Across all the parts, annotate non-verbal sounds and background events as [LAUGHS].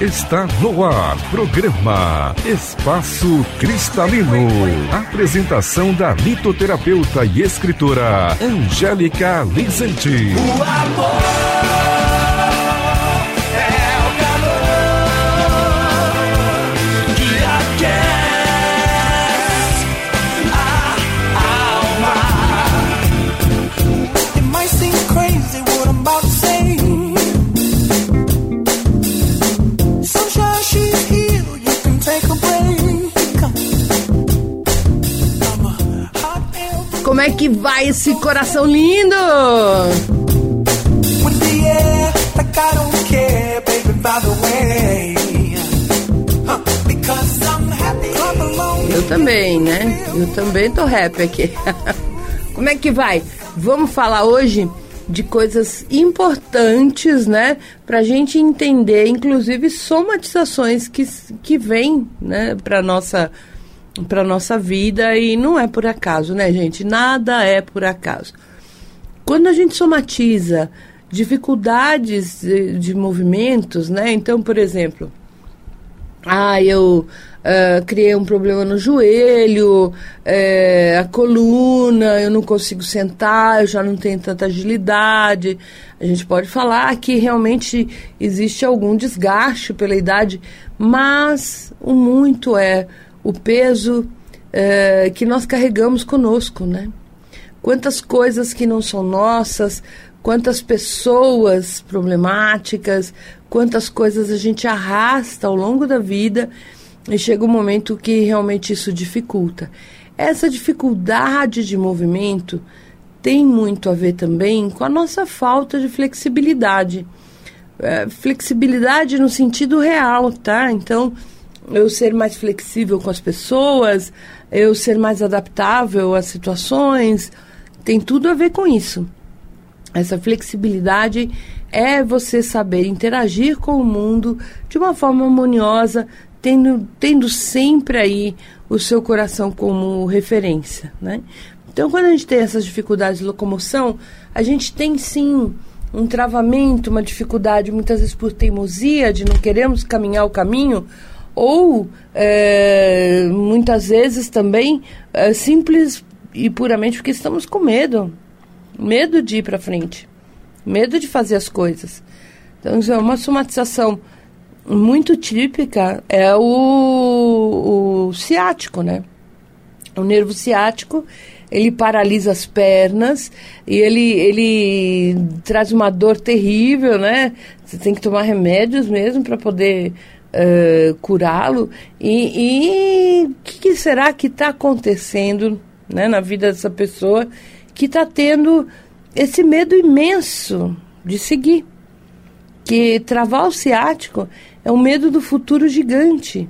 Está no ar, programa Espaço Cristalino. Apresentação da litoterapeuta e escritora Angélica Vicente. O amor. Como é que vai esse coração lindo? Eu também, né? Eu também tô rap aqui. [LAUGHS] Como é que vai? Vamos falar hoje de coisas importantes, né? Pra gente entender, inclusive somatizações que, que vêm, né, pra nossa para nossa vida e não é por acaso, né, gente? Nada é por acaso. Quando a gente somatiza dificuldades de, de movimentos, né? Então, por exemplo, ah, eu uh, criei um problema no joelho, uh, a coluna, eu não consigo sentar, eu já não tenho tanta agilidade. A gente pode falar que realmente existe algum desgaste pela idade, mas o muito é o peso é, que nós carregamos conosco, né? Quantas coisas que não são nossas, quantas pessoas problemáticas, quantas coisas a gente arrasta ao longo da vida e chega um momento que realmente isso dificulta. Essa dificuldade de movimento tem muito a ver também com a nossa falta de flexibilidade. É, flexibilidade no sentido real, tá? Então, eu ser mais flexível com as pessoas, eu ser mais adaptável às situações, tem tudo a ver com isso. Essa flexibilidade é você saber interagir com o mundo de uma forma harmoniosa, tendo, tendo sempre aí o seu coração como referência, né? Então, quando a gente tem essas dificuldades de locomoção, a gente tem sim um travamento, uma dificuldade, muitas vezes por teimosia, de não queremos caminhar o caminho, ou é, muitas vezes também é, simples e puramente porque estamos com medo. Medo de ir para frente. Medo de fazer as coisas. Então é uma somatização muito típica é o, o ciático né? O nervo ciático ele paralisa as pernas e ele, ele traz uma dor terrível, né? Você tem que tomar remédios mesmo para poder curá-lo. E o que, que, será que está acontecendo né, na vida dessa pessoa que está tendo esse medo imenso de seguir? Que travar o ciático é um medo do futuro gigante.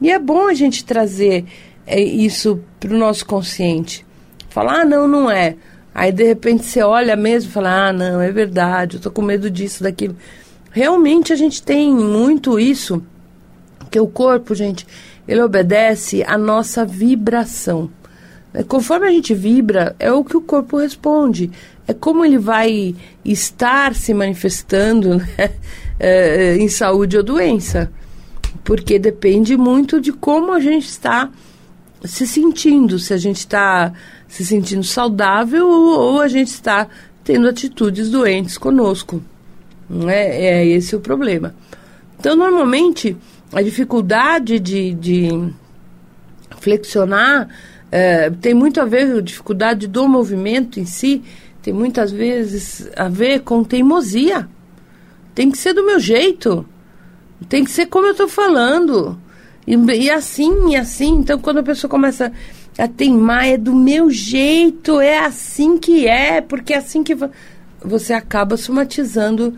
E é bom a gente trazer é, isso para o nosso consciente. Falar, ah, não, não é. Aí de repente você olha mesmo e fala, ah, não, é verdade, eu estou com medo disso, daquilo. Realmente a gente tem muito isso porque o corpo, gente, ele obedece à nossa vibração. É, conforme a gente vibra, é o que o corpo responde. É como ele vai estar se manifestando né? [LAUGHS] é, em saúde ou doença. Porque depende muito de como a gente está se sentindo. Se a gente está se sentindo saudável ou, ou, a gente está tendo atitudes doentes conosco. É, é esse o problema. Então, normalmente, a dificuldade de, de flexionar é, tem muito a ver com a dificuldade do movimento em si, tem muitas vezes a ver com teimosia. Tem que ser do meu jeito. Tem que ser como eu estou falando. E, e, assim, e assim. Então, quando a pessoa começa a teimar, é do meu jeito, é assim que é, porque é assim que. Você acaba somatizando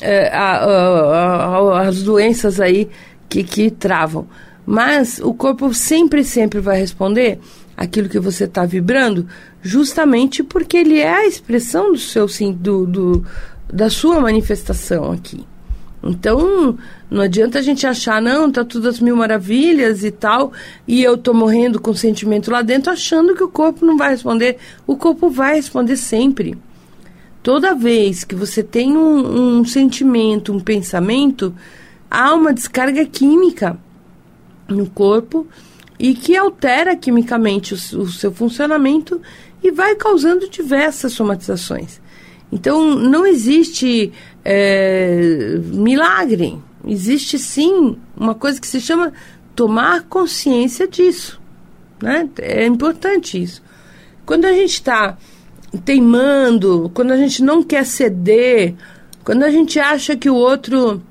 é, a, a, a, as doenças aí que, que travam. Mas o corpo sempre, sempre vai responder aquilo que você está vibrando, justamente porque ele é a expressão do seu do, do, da sua manifestação aqui. Então, não adianta a gente achar, não, tá tudo as mil maravilhas e tal, e eu tô morrendo com sentimento lá dentro, achando que o corpo não vai responder. O corpo vai responder sempre. Toda vez que você tem um, um sentimento, um pensamento, há uma descarga química no corpo e que altera quimicamente o, o seu funcionamento e vai causando diversas somatizações. Então, não existe é, milagre. Existe sim uma coisa que se chama tomar consciência disso. Né? É importante isso. Quando a gente está teimando, quando a gente não quer ceder, quando a gente acha que o outro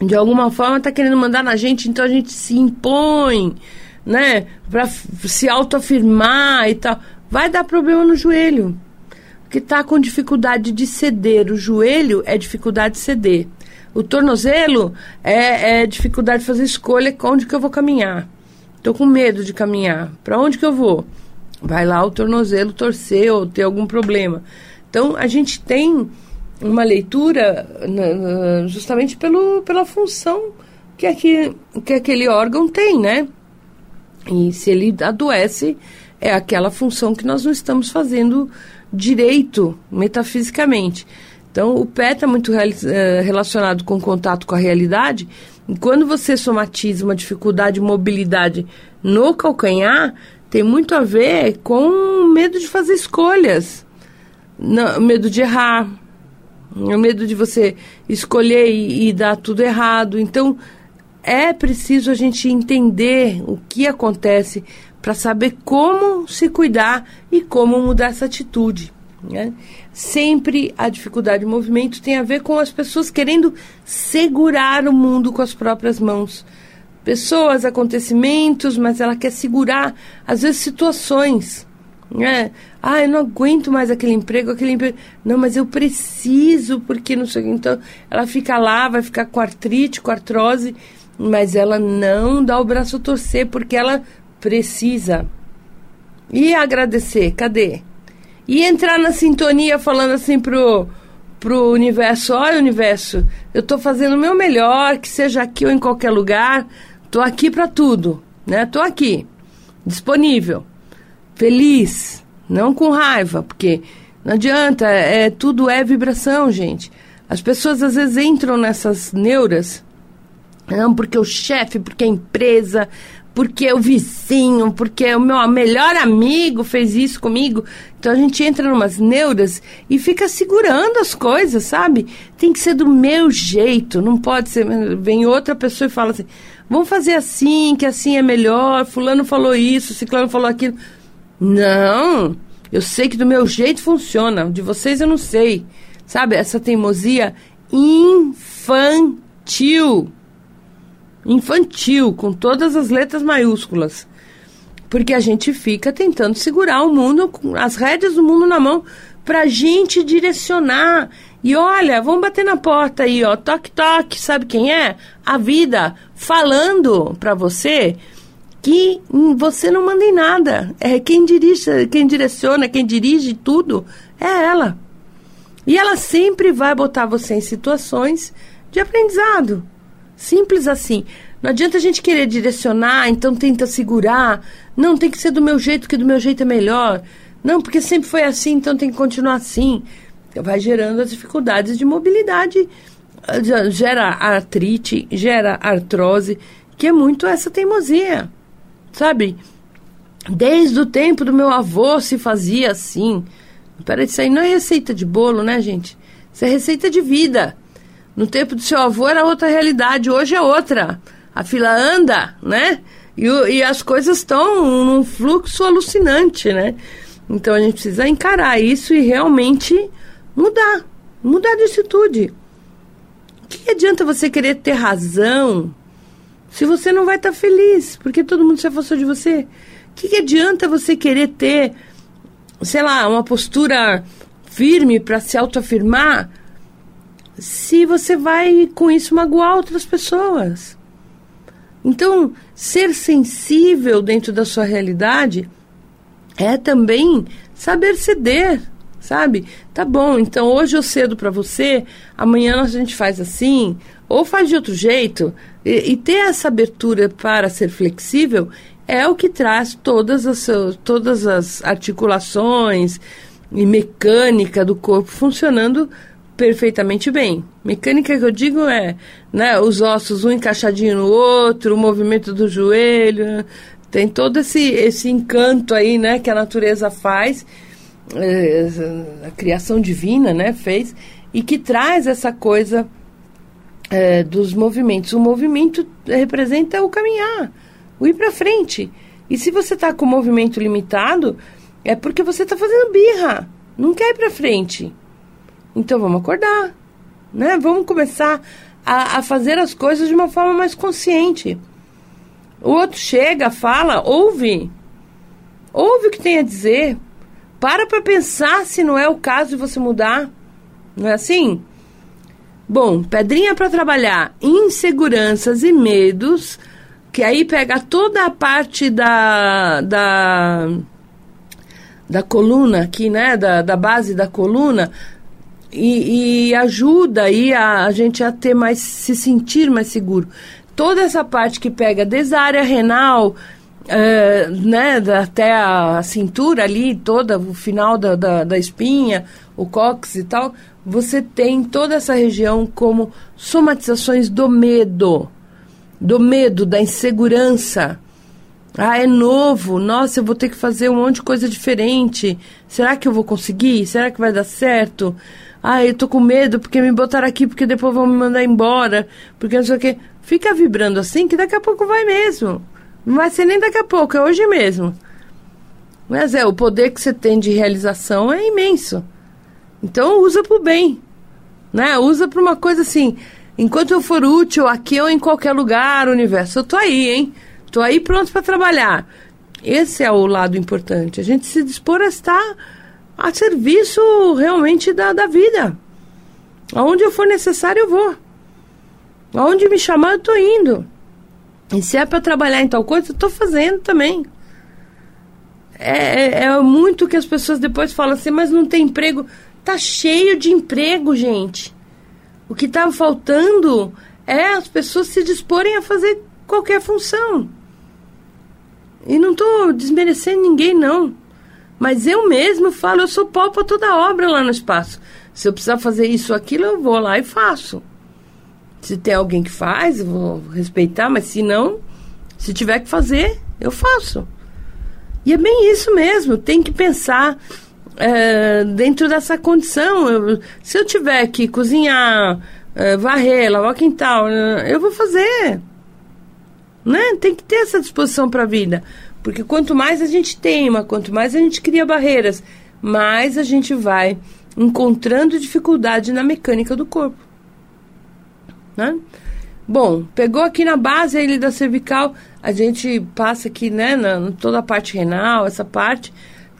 de alguma forma está querendo mandar na gente, então a gente se impõe, né, para se autoafirmar e tal, vai dar problema no joelho. Porque está com dificuldade de ceder. O joelho é dificuldade de ceder. O tornozelo é, é dificuldade de fazer escolha onde que eu vou caminhar. Estou com medo de caminhar. Para onde que eu vou? Vai lá o tornozelo torcer ou ter algum problema. Então, a gente tem uma leitura justamente pelo, pela função que, aqui, que aquele órgão tem, né? E se ele adoece, é aquela função que nós não estamos fazendo direito metafisicamente. Então, o pé está muito eh, relacionado com o contato com a realidade. E quando você somatiza uma dificuldade de mobilidade no calcanhar, tem muito a ver com medo de fazer escolhas, não, medo de errar, o medo de você escolher e, e dar tudo errado. Então, é preciso a gente entender o que acontece para saber como se cuidar e como mudar essa atitude. Né? Sempre a dificuldade de movimento tem a ver com as pessoas querendo segurar o mundo com as próprias mãos. Pessoas, acontecimentos, mas ela quer segurar, às vezes, situações. Né? Ah, eu não aguento mais aquele emprego, aquele emprego. Não, mas eu preciso, porque não sei. Então, ela fica lá, vai ficar com artrite, com artrose, mas ela não dá o braço a torcer, porque ela precisa. E agradecer, cadê? E entrar na sintonia falando assim pro, pro universo, olha universo, eu tô fazendo o meu melhor, que seja aqui ou em qualquer lugar, tô aqui para tudo, né? Tô aqui, disponível feliz, não com raiva, porque não adianta, é, tudo é vibração, gente. As pessoas às vezes entram nessas neuras, não, porque o chefe, porque a empresa, porque o vizinho, porque o meu melhor amigo fez isso comigo. Então a gente entra numas neuras e fica segurando as coisas, sabe? Tem que ser do meu jeito, não pode ser. Vem outra pessoa e fala assim: vamos fazer assim, que assim é melhor. Fulano falou isso, Ciclano falou aquilo. Não, eu sei que do meu jeito funciona, de vocês eu não sei. Sabe, essa teimosia infantil. Infantil, com todas as letras maiúsculas. Porque a gente fica tentando segurar o mundo, as rédeas do mundo na mão, pra gente direcionar. E olha, vamos bater na porta aí, ó, toque, toque, sabe quem é? A vida falando pra você que você não manda em nada. É quem dirige, quem direciona, quem dirige tudo é ela. E ela sempre vai botar você em situações de aprendizado. Simples assim. Não adianta a gente querer direcionar, então tenta segurar. Não, tem que ser do meu jeito, que do meu jeito é melhor. Não, porque sempre foi assim, então tem que continuar assim. Vai gerando as dificuldades de mobilidade, gera artrite, gera artrose, que é muito essa teimosia. Sabe? Desde o tempo do meu avô se fazia assim. Peraí, isso aí não é receita de bolo, né, gente? Isso é receita de vida. No tempo do seu avô era outra realidade, hoje é outra. A fila anda, né? E, e as coisas estão num fluxo alucinante, né? Então a gente precisa encarar isso e realmente mudar. Mudar de atitude. O que adianta você querer ter razão se você não vai estar tá feliz, porque todo mundo se afastou de você. O que, que adianta você querer ter, sei lá, uma postura firme para se autoafirmar se você vai com isso magoar outras pessoas? Então, ser sensível dentro da sua realidade é também saber ceder, sabe? Tá bom, então hoje eu cedo para você, amanhã a gente faz assim, ou faz de outro jeito. E, e, ter essa abertura para ser flexível é o que traz todas as, todas as articulações e mecânica do corpo funcionando perfeitamente bem. Mecânica que eu digo é, né, os ossos um encaixadinho no outro, o movimento do joelho, tem todo esse, esse encanto aí, né, que a natureza faz, é, a criação divina, né, fez, e que traz essa coisa é, dos movimentos. O movimento representa o caminhar, o ir para frente. E se você está com o movimento limitado, é porque você está fazendo birra, não quer ir para frente. Então vamos acordar, né? Vamos começar a, a fazer as coisas de uma forma mais consciente. O outro chega, fala, ouve. Ouve o que tem a dizer. Para para pensar se não é o caso de você mudar. Não é assim? Bom, pedrinha para trabalhar inseguranças e medos, que aí pega toda a parte da, da, da coluna aqui, né? Da, da base da coluna, e, e ajuda aí a, a gente a ter mais, se sentir mais seguro. Toda essa parte que pega desde a área renal, Uh, né, até a cintura ali, toda, o final da, da, da, espinha, o cóccix e tal, você tem toda essa região como somatizações do medo, do medo, da insegurança. Ah, é novo, nossa, eu vou ter que fazer um monte de coisa diferente. Será que eu vou conseguir? Será que vai dar certo? Ah, eu tô com medo porque me botaram aqui, porque depois vão me mandar embora, porque não sei o quê. Fica vibrando assim que daqui a pouco vai mesmo. Não vai ser nem daqui a pouco, é hoje mesmo. Mas é, o poder que você tem de realização é imenso. Então usa pro bem. Né? Usa para uma coisa assim. Enquanto eu for útil aqui ou em qualquer lugar, universo, eu tô aí, hein? Tô aí pronto para trabalhar. Esse é o lado importante. A gente se dispor a estar a serviço realmente da, da vida. Aonde eu for necessário, eu vou. Aonde me chamar, eu tô indo. E se é para trabalhar em tal coisa, eu tô fazendo também. É, é, é muito que as pessoas depois falam assim, mas não tem emprego. Tá cheio de emprego, gente. O que tá faltando é as pessoas se disporem a fazer qualquer função. E não tô desmerecendo ninguém, não. Mas eu mesmo falo, eu sou pau para toda obra lá no espaço. Se eu precisar fazer isso ou aquilo, eu vou lá e faço. Se tem alguém que faz, eu vou respeitar, mas se não, se tiver que fazer, eu faço. E é bem isso mesmo, tem que pensar é, dentro dessa condição. Eu, se eu tiver que cozinhar, é, varrer, lavar o quintal, eu vou fazer. Né? Tem que ter essa disposição para a vida. Porque quanto mais a gente teima, quanto mais a gente cria barreiras, mais a gente vai encontrando dificuldade na mecânica do corpo. Né? Bom, pegou aqui na base ele da cervical, a gente passa aqui, né, na, toda a parte renal, essa parte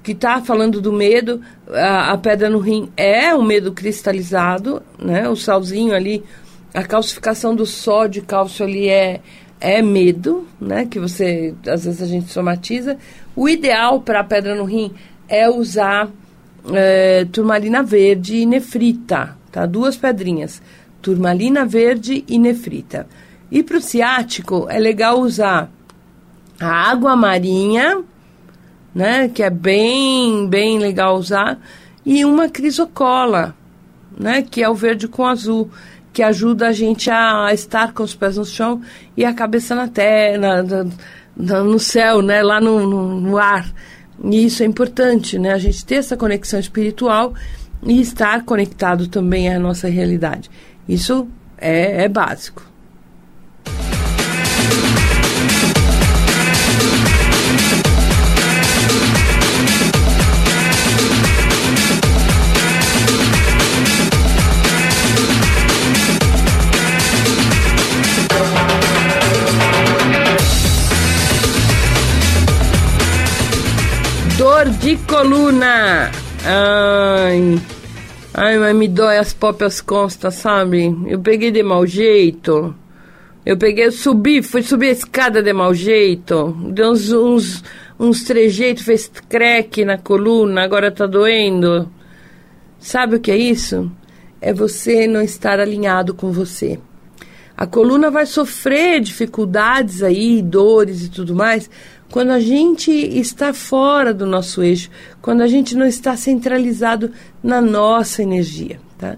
que está falando do medo, a, a, pedra no rim é o medo cristalizado, né, o salzinho ali, a calcificação do sódio e cálcio ali é, é medo, né? Que você, às vezes a gente somatiza. O ideal para a pedra no rim é usar é, turmalina verde e nefrita, tá? Duas pedrinhas, turmalina verde e nefrita. E para o ciático é legal usar a água marinha, né? Que é bem, bem legal usar, e uma crisocola, né? Que é o verde com azul que ajuda a gente a estar com os pés no chão e a cabeça na terra, na, no céu, né? lá no, no, no, ar. E isso é importante, né? A gente ter essa conexão espiritual e estar conectado também à nossa realidade. Isso é, é básico. De coluna. Ai, ai, mas me dói as próprias costas, sabe? Eu peguei de mau jeito. Eu peguei, eu subi, fui subir a escada de mau jeito. Deu uns, uns, uns trejeitos, fez creque na coluna, agora tá doendo. Sabe o que é isso? É você não estar alinhado com você. A coluna vai sofrer dificuldades aí, dores e tudo mais, quando a gente está fora do nosso eixo, quando a gente não está centralizado na nossa energia, tá?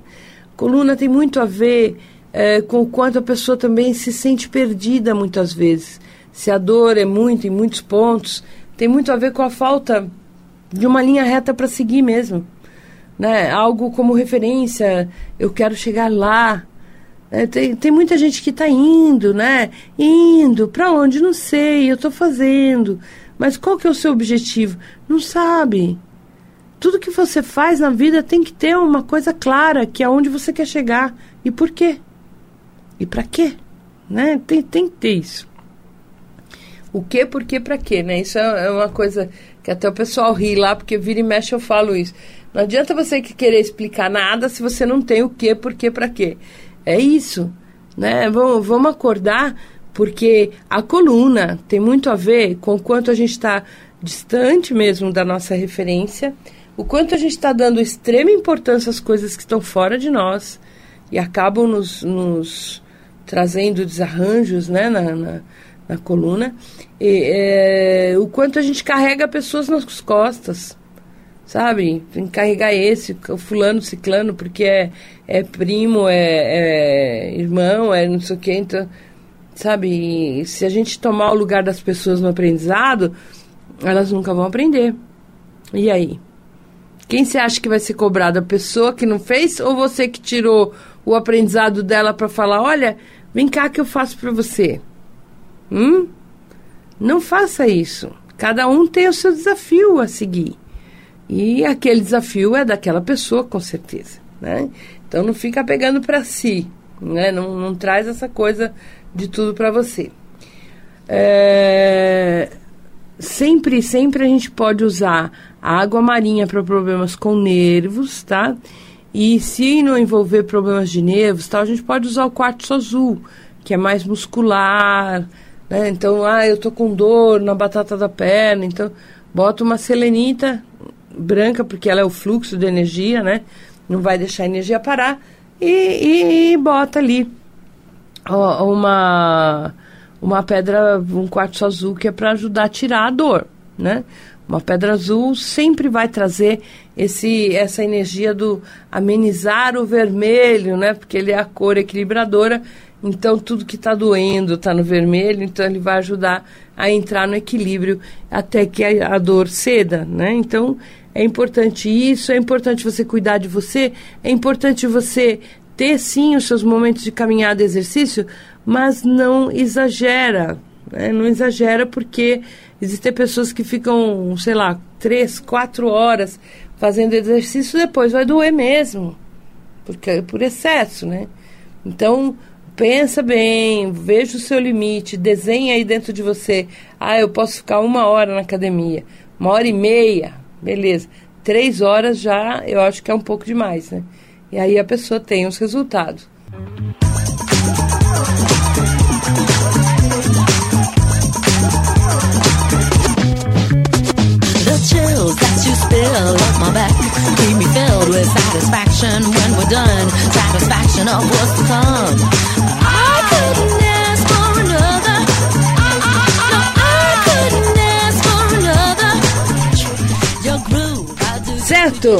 Coluna tem muito a ver é, com o quanto a pessoa também se sente perdida muitas vezes. Se a dor é muito em muitos pontos, tem muito a ver com a falta de uma linha reta para seguir mesmo. Né? Algo como referência, eu quero chegar lá. É, tem, tem muita gente que está indo, né? Indo, para onde? Não sei, eu estou fazendo. Mas qual que é o seu objetivo? Não sabe. Tudo que você faz na vida tem que ter uma coisa clara, que é onde você quer chegar e por quê. E para quê? Né? Tem, tem que ter isso. O que, por quê, para quê, né? Isso é, é uma coisa que até o pessoal ri lá, porque vira e mexe eu falo isso. Não adianta você querer explicar nada se você não tem o que, por quê, para quê. É isso, né? Vamos, vamos acordar, porque a coluna tem muito a ver com o quanto a gente está distante mesmo da nossa referência, o quanto a gente está dando extrema importância às coisas que estão fora de nós e acabam nos, nos trazendo desarranjos né, na, na, na coluna, e, é, o quanto a gente carrega pessoas nas costas sabe? Tem que carregar esse, o fulano, ciclano, porque é, é primo, é, é irmão, é não sei o quê. Então, sabe? Se a gente tomar o lugar das pessoas no aprendizado, elas nunca vão aprender. E aí? Quem você acha que vai ser cobrado? A pessoa que não fez ou você que tirou o aprendizado dela para falar: olha, vem cá que eu faço para você? Hum? Não faça isso. Cada um tem o seu desafio a seguir. E aquele desafio é daquela pessoa, com certeza. Né? Então não fica pegando para si, né? não, não traz essa coisa de tudo para você. É, sempre, sempre a gente pode usar a água marinha para problemas com nervos, tá? E se não envolver problemas de nervos, tal, a gente pode usar o quartzo azul, que é mais muscular, né? Então, ah, eu tô com dor na batata da perna, então bota uma selenita branca, porque ela é o fluxo de energia, né? Não vai deixar a energia parar. E, e, e bota ali ó, uma, uma pedra, um quartzo azul, que é para ajudar a tirar a dor, né? Uma pedra azul sempre vai trazer esse, essa energia do amenizar o vermelho, né? Porque ele é a cor equilibradora. Então, tudo que está doendo está no vermelho, então ele vai ajudar a entrar no equilíbrio até que a, a dor ceda, né? Então, é importante isso, é importante você cuidar de você, é importante você ter sim os seus momentos de caminhada e exercício, mas não exagera. Né? Não exagera porque existem pessoas que ficam, sei lá, três, quatro horas fazendo exercício depois vai doer mesmo, porque por excesso, né? Então pensa bem, veja o seu limite, desenha aí dentro de você. Ah, eu posso ficar uma hora na academia, uma hora e meia, beleza. Três horas já eu acho que é um pouco demais, né? E aí a pessoa tem os resultados. come Certo?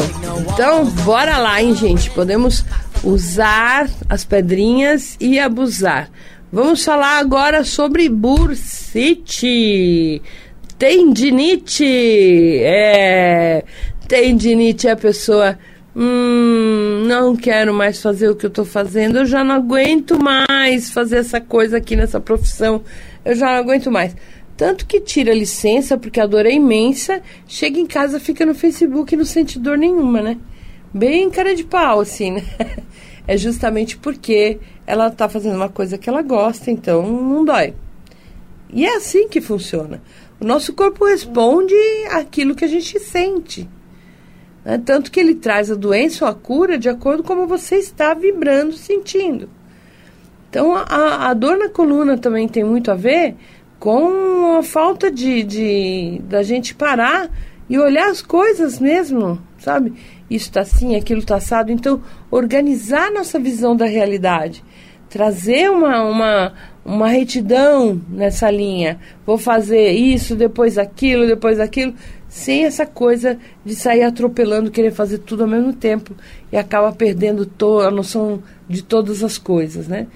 Então, bora lá, hein, gente? Podemos usar as pedrinhas e abusar. Vamos falar agora sobre bursite. Tendinite. É. Tendinite é a pessoa. Hum, não quero mais fazer o que eu estou fazendo. Eu já não aguento mais fazer essa coisa aqui nessa profissão. Eu já não aguento mais. Tanto que tira licença, porque a dor é imensa, chega em casa, fica no Facebook e não sente dor nenhuma, né? Bem cara de pau, assim, né? [LAUGHS] É justamente porque ela tá fazendo uma coisa que ela gosta, então não dói. E é assim que funciona. O nosso corpo responde aquilo que a gente sente. Né? Tanto que ele traz a doença ou a cura de acordo com como você está vibrando, sentindo. Então, a, a dor na coluna também tem muito a ver com a falta de, de da gente parar e olhar as coisas mesmo, sabe? Isso está assim, aquilo está assado. Então, organizar nossa visão da realidade, trazer uma, uma, uma retidão nessa linha. Vou fazer isso, depois aquilo, depois aquilo, sem essa coisa de sair atropelando, querer fazer tudo ao mesmo tempo e acaba perdendo a noção de todas as coisas, né?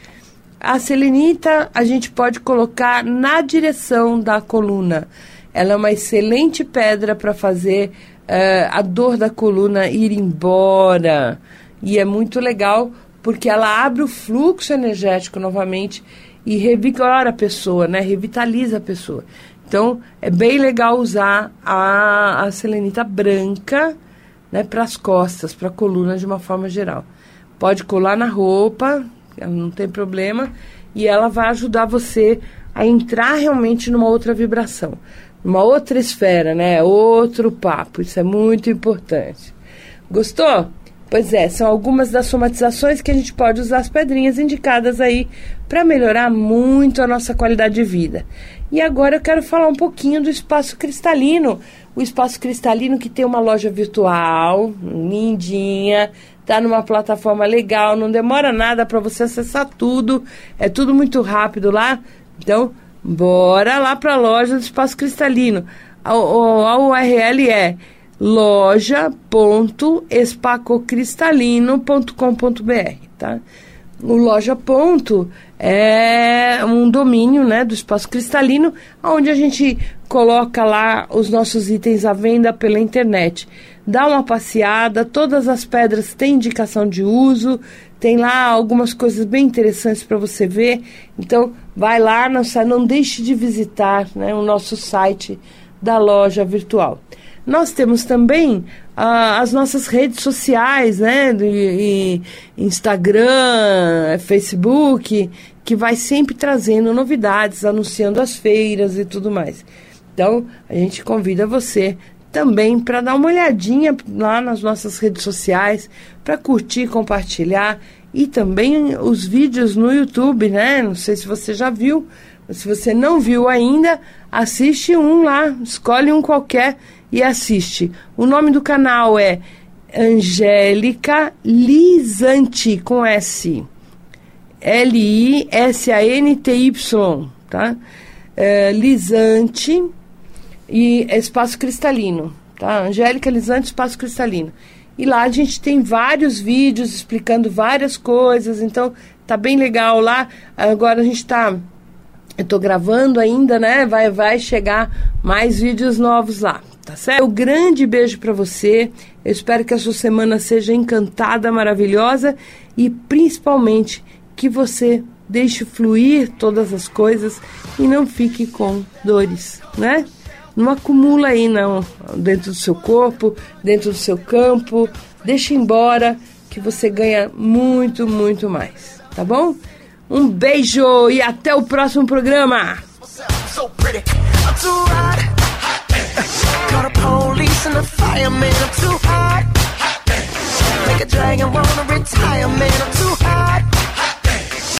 A selenita a gente pode colocar na direção da coluna. Ela é uma excelente pedra para fazer uh, a dor da coluna ir embora. E é muito legal porque ela abre o fluxo energético novamente e revigora a pessoa, né? Revitaliza a pessoa. Então, é bem legal usar a, a selenita branca né, para as costas, para a coluna de uma forma geral. Pode colar na roupa, não tem problema, e ela vai ajudar você a entrar realmente numa outra vibração, numa outra esfera, né? Outro papo. Isso é muito importante. Gostou? Pois é, são algumas das somatizações que a gente pode usar as pedrinhas indicadas aí para melhorar muito a nossa qualidade de vida. E agora eu quero falar um pouquinho do Espaço Cristalino. O Espaço Cristalino que tem uma loja virtual, lindinha, tá numa plataforma legal, não demora nada para você acessar tudo, é tudo muito rápido lá. Então, bora lá para a loja do Espaço Cristalino. A, a URL é loja.espacocristalino.com.br, tá? O loja ponto é um domínio, né, do espaço cristalino, onde a gente coloca lá os nossos itens à venda pela internet. Dá uma passeada, todas as pedras têm indicação de uso, tem lá algumas coisas bem interessantes para você ver. Então, vai lá, não, não deixe de visitar né, o nosso site da loja virtual. Nós temos também ah, as nossas redes sociais, né? De, Instagram, Facebook, que vai sempre trazendo novidades, anunciando as feiras e tudo mais. Então, a gente convida você também para dar uma olhadinha lá nas nossas redes sociais, para curtir, compartilhar e também os vídeos no YouTube, né? Não sei se você já viu, mas se você não viu ainda, assiste um lá, escolhe um qualquer e assiste. O nome do canal é Angélica Lisanti, com S. L-I-S-A-N-T-Y, tá? É, Lisante e Espaço Cristalino, tá? Angélica Lisante, Espaço Cristalino. E lá a gente tem vários vídeos explicando várias coisas, então tá bem legal lá. Agora a gente tá eu tô gravando ainda, né? Vai vai chegar mais vídeos novos lá, Tá certo? Um grande beijo para você. Eu espero que a sua semana seja encantada, maravilhosa e principalmente que você deixe fluir todas as coisas e não fique com dores, né? Não acumula aí não dentro do seu corpo, dentro do seu campo. Deixa embora que você ganha muito, muito mais, tá bom? Um beijo e até o próximo programa. Make a dragon wanna retire, man, I'm too hot.